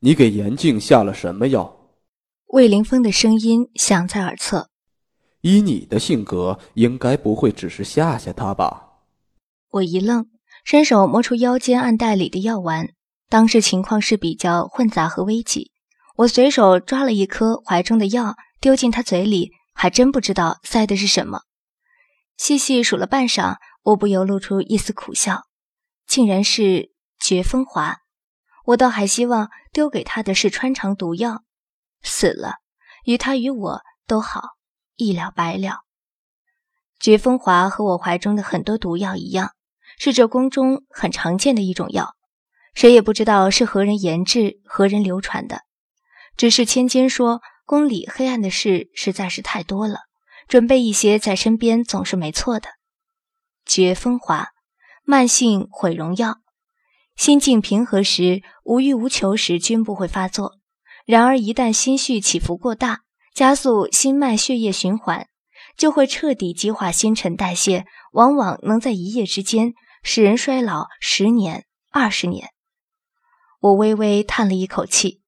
你给严静下了什么药？魏凌风的声音响在耳侧。以你的性格，应该不会只是吓吓他吧？我一愣，伸手摸出腰间暗袋里的药丸。当时情况是比较混杂和危急，我随手抓了一颗怀中的药，丢进他嘴里，还真不知道塞的是什么。细细数了半晌，我不由露出一丝苦笑，竟然是绝风华。我倒还希望丢给他的是穿肠毒药，死了，与他与我都好，一了百了。绝风华和我怀中的很多毒药一样，是这宫中很常见的一种药。谁也不知道是何人研制、何人流传的，只是千金说宫里黑暗的事实在是太多了，准备一些在身边总是没错的。绝风华，慢性毁容药，心境平和时、无欲无求时均不会发作，然而一旦心绪起伏过大，加速心脉血液循环，就会彻底激化新陈代谢，往往能在一夜之间使人衰老十年、二十年。我微微叹了一口气，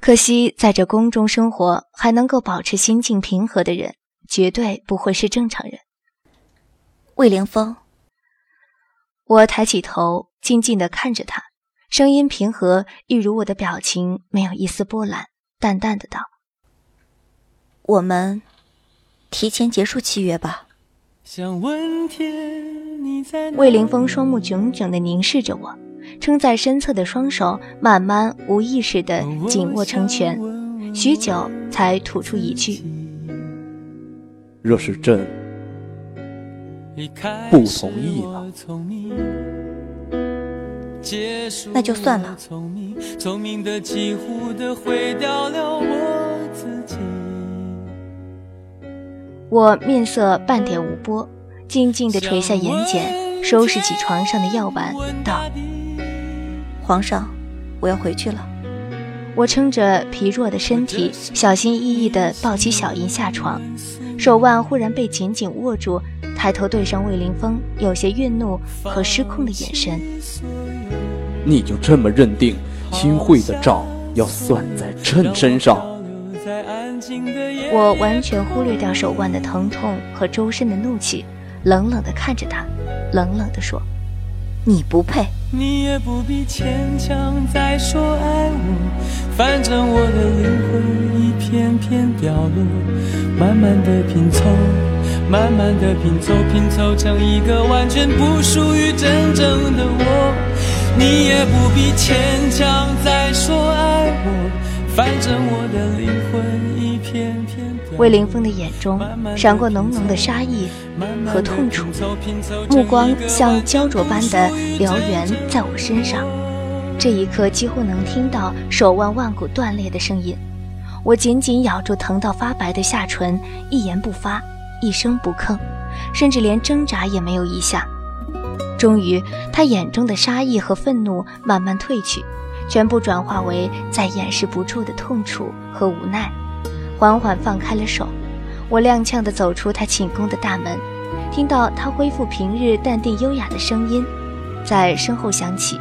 可惜在这宫中生活还能够保持心境平和的人，绝对不会是正常人。魏凌风，我抬起头，静静地看着他，声音平和，一如我的表情没有一丝波澜，淡淡的道：“我们提前结束契约吧。”魏凌峰双目炯炯地凝视着我。撑在身侧的双手慢慢无意识地紧握成拳，许久才吐出一句：“若是朕不同意呢？那就算了。”我面色半点无波，静静地垂下眼睑，收拾起床上的药丸，道。皇上，我要回去了。我撑着疲弱的身体，小心翼翼地抱起小银下床，手腕忽然被紧紧握住，抬头对上魏凌风有些愠怒和失控的眼神。你就这么认定新会的账要算在朕身上？我完全忽略掉手腕的疼痛和周身的怒气，冷冷地看着他，冷冷地说。你不配。你也不必牵强再说爱我，反正我的灵魂一片片掉落，慢慢的拼凑，慢慢的拼凑，拼凑成一个完全不属于真正的我。你也不必牵强再说爱我，反正我的灵魂一片片。魏凌风的眼中闪过浓浓的杀意和痛楚，目光像焦灼般的燎原在我身上。这一刻，几乎能听到手腕腕骨断裂的声音。我紧紧咬住疼到发白的下唇，一言不发，一声不吭，甚至连挣扎也没有一下。终于，他眼中的杀意和愤怒慢慢褪去，全部转化为再掩饰不住的痛楚和无奈。缓缓放开了手，我踉跄地走出他寝宫的大门，听到他恢复平日淡定优雅的声音，在身后响起：“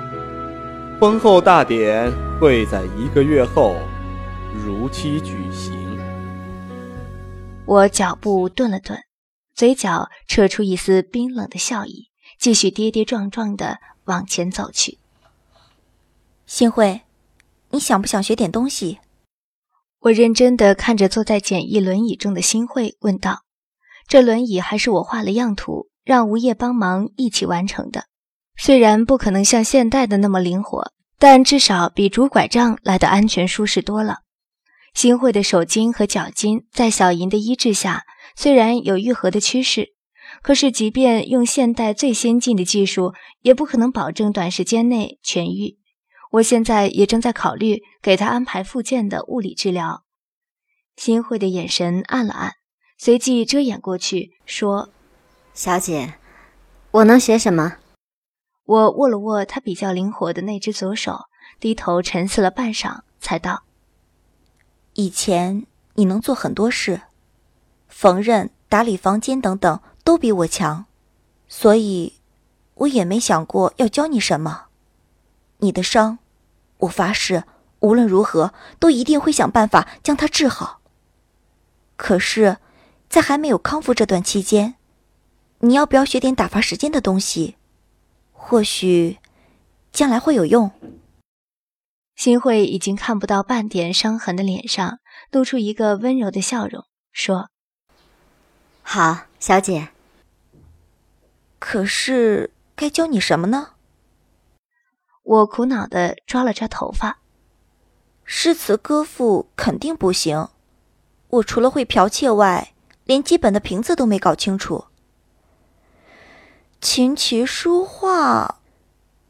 婚后大典会在一个月后如期举行。”我脚步顿了顿，嘴角扯出一丝冰冷的笑意，继续跌跌撞撞的往前走去。新慧，你想不想学点东西？我认真的看着坐在简易轮椅中的新慧，问道：“这轮椅还是我画了样图，让吴业帮忙一起完成的。虽然不可能像现代的那么灵活，但至少比拄拐杖来的安全舒适多了。”新慧的手筋和脚筋在小银的医治下，虽然有愈合的趋势，可是即便用现代最先进的技术，也不可能保证短时间内痊愈。我现在也正在考虑给他安排复健的物理治疗。新慧的眼神暗了暗，随即遮掩过去，说：“小姐，我能学什么？”我握了握他比较灵活的那只左手，低头沉思了半晌，才道：“以前你能做很多事，缝纫、打理房间等等都比我强，所以，我也没想过要教你什么。你的伤。”我发誓，无论如何都一定会想办法将它治好。可是，在还没有康复这段期间，你要不要学点打发时间的东西？或许，将来会有用。新慧已经看不到半点伤痕的脸上，露出一个温柔的笑容，说：“好，小姐。”可是，该教你什么呢？我苦恼的抓了抓头发。诗词歌赋肯定不行，我除了会剽窃外，连基本的瓶子都没搞清楚。琴棋书画，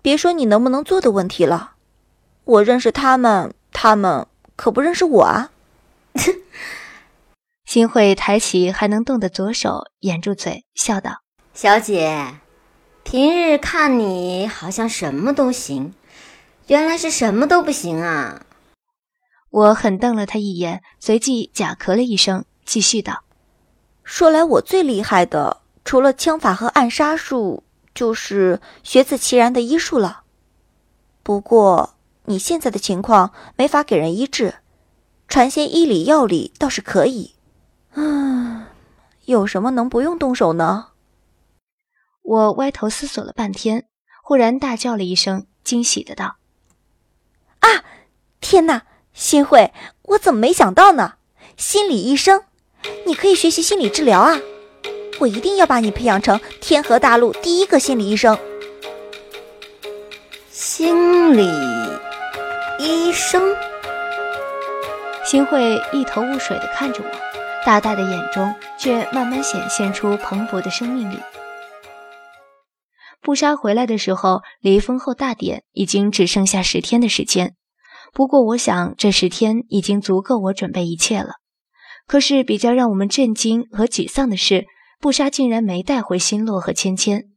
别说你能不能做的问题了，我认识他们，他们可不认识我啊！新慧抬起还能动的左手，掩住嘴，笑道：“小姐，平日看你好像什么都行，原来是什么都不行啊！”我狠瞪了他一眼，随即假咳了一声，继续道：“说来我最厉害的，除了枪法和暗杀术，就是学自其然的医术了。不过你现在的情况没法给人医治，传些医理药理倒是可以。嗯，有什么能不用动手呢？”我歪头思索了半天，忽然大叫了一声，惊喜的道：“啊，天哪！”新慧，我怎么没想到呢？心理医生，你可以学习心理治疗啊！我一定要把你培养成天河大陆第一个心理医生。心理医生，新慧一头雾水的看着我，大大的眼中却慢慢显现出蓬勃的生命力。布莎回来的时候，离封后大典已经只剩下十天的时间。不过，我想这十天已经足够我准备一切了。可是，比较让我们震惊和沮丧的是，布莎竟然没带回新洛和芊芊。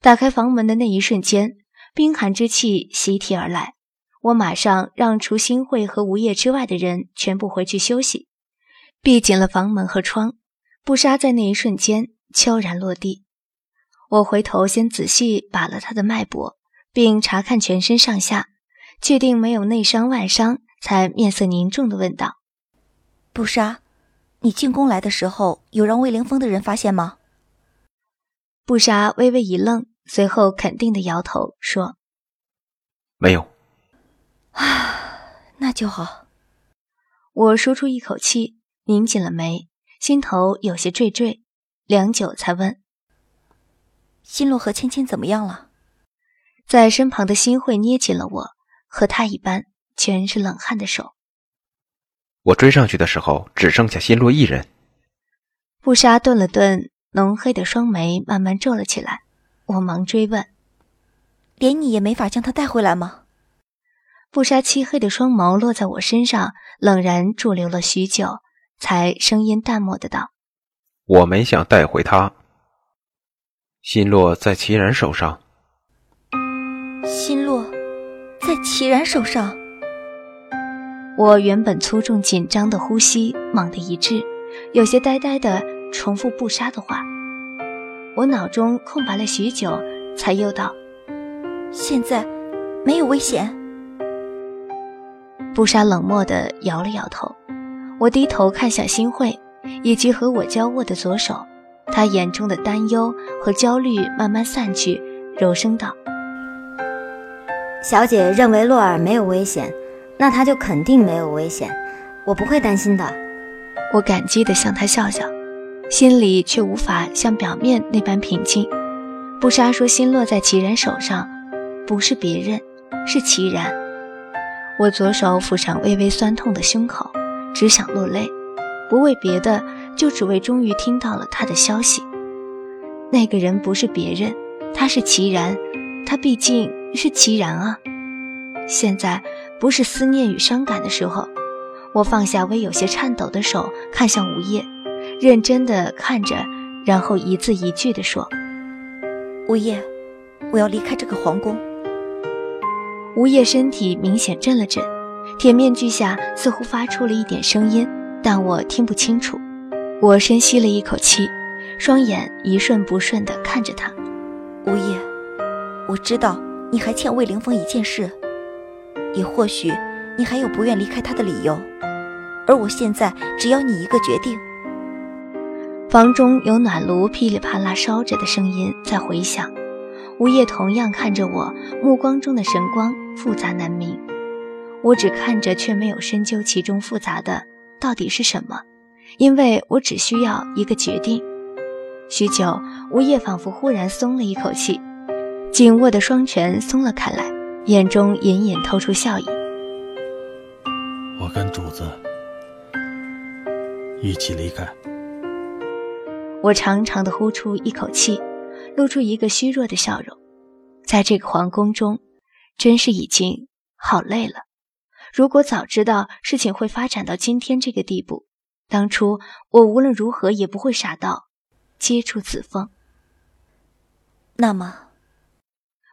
打开房门的那一瞬间，冰寒之气袭体而来。我马上让除新慧和吴叶之外的人全部回去休息，闭紧了房门和窗。布莎在那一瞬间悄然落地。我回头先仔细把了他的脉搏，并查看全身上下。确定没有内伤外伤，才面色凝重的问道：“不杀，你进宫来的时候，有让魏凌风的人发现吗？”不杀微微一愣，随后肯定的摇头说：“没有。”啊，那就好。我舒出一口气，拧紧了眉，心头有些惴惴，良久才问：“新洛和芊芊怎么样了？”在身旁的新慧捏紧了我。和他一般，全是冷汗的手。我追上去的时候，只剩下新洛一人。布莎顿了顿，浓黑的双眉慢慢皱了起来。我忙追问：“连你也没法将他带回来吗？”布莎漆黑的双眸落在我身上，冷然驻留了许久，才声音淡漠的道：“我没想带回他。心落在齐然手上。”心落。在齐然手上，我原本粗重紧张的呼吸猛地一滞，有些呆呆的重复布莎的话。我脑中空白了许久，才又道：“现在没有危险。”布莎冷漠的摇了摇头。我低头看向新慧，以及和我交握的左手，她眼中的担忧和焦虑慢慢散去，柔声道。小姐认为洛尔没有危险，那他就肯定没有危险，我不会担心的。我感激地向他笑笑，心里却无法像表面那般平静。布莎说：“心落在齐然手上，不是别人，是齐然。”我左手抚上微微酸痛的胸口，只想落泪，不为别的，就只为终于听到了他的消息。那个人不是别人，他是齐然，他毕竟。是齐然啊！现在不是思念与伤感的时候。我放下微有些颤抖的手，看向吴叶，认真的看着，然后一字一句的说：“吴叶，我要离开这个皇宫。”吴叶身体明显震了震，铁面具下似乎发出了一点声音，但我听不清楚。我深吸了一口气，双眼一瞬不瞬的看着他。吴叶，我知道。你还欠魏凌风一件事，也或许你还有不愿离开他的理由，而我现在只要你一个决定。房中有暖炉噼里啪啦烧着的声音在回响，吴叶同样看着我，目光中的神光复杂难明。我只看着，却没有深究其中复杂的到底是什么，因为我只需要一个决定。许久，吴叶仿佛忽然松了一口气，紧握的双拳松了开来，眼中隐隐透出笑意。我跟主子一起离开。我长长的呼出一口气，露出一个虚弱的笑容。在这个皇宫中，真是已经好累了。如果早知道事情会发展到今天这个地步，当初我无论如何也不会傻到接触子枫。那么，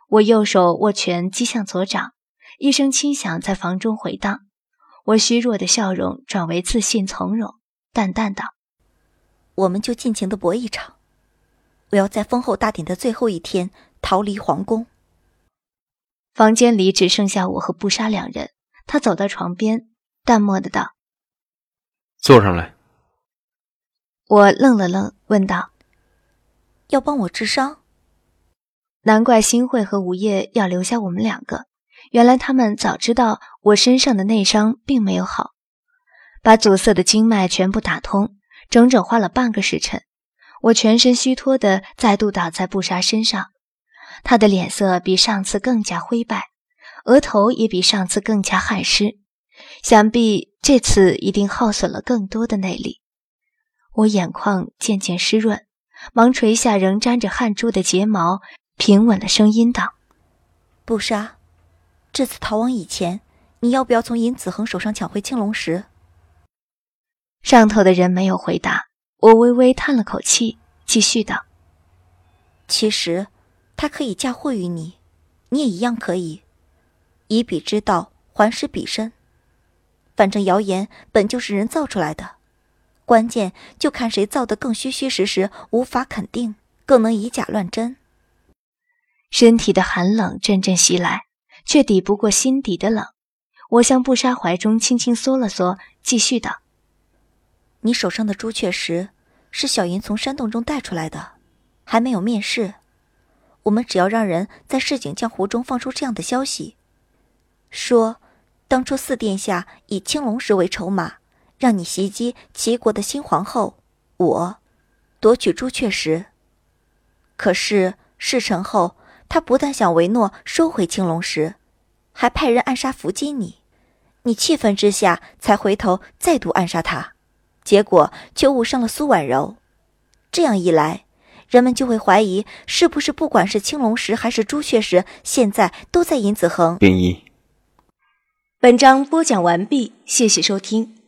我右手握拳击向左掌，一声轻响在房中回荡。我虚弱的笑容转为自信从容，淡淡道：“我们就尽情的搏一场。我要在封后大典的最后一天逃离皇宫。”房间里只剩下我和布莎两人。他走到床边，淡漠的道：“坐上来。”我愣了愣，问道：“要帮我治伤？”难怪新会和吴叶要留下我们两个。原来他们早知道我身上的内伤并没有好，把阻塞的经脉全部打通，整整花了半个时辰。我全身虚脱的再度倒在布莎身上，她的脸色比上次更加灰败，额头也比上次更加汗湿，想必这次一定耗损了更多的内力。我眼眶渐渐湿润，忙垂下仍沾着汗珠的睫毛，平稳了声音道：“不杀。”这次逃亡以前，你要不要从尹子恒手上抢回青龙石？上头的人没有回答，我微微叹了口气，继续道：“其实，他可以嫁祸于你，你也一样可以。以彼之道还施彼身。反正谣言本就是人造出来的，关键就看谁造的更虚虚实实，无法肯定，更能以假乱真。”身体的寒冷阵阵袭来。却抵不过心底的冷，我向布莎怀中轻轻缩了缩，继续道：“你手上的朱雀石是小银从山洞中带出来的，还没有面世。我们只要让人在市井江湖中放出这样的消息，说当初四殿下以青龙石为筹码，让你袭击齐国的新皇后，我夺取朱雀石。可是事成后，他不但想维诺收回青龙石。”还派人暗杀伏击你，你气愤之下才回头再度暗杀他，结果却误伤了苏婉柔。这样一来，人们就会怀疑是不是不管是青龙石还是朱雀石，现在都在尹子恒。冰一，本章播讲完毕，谢谢收听。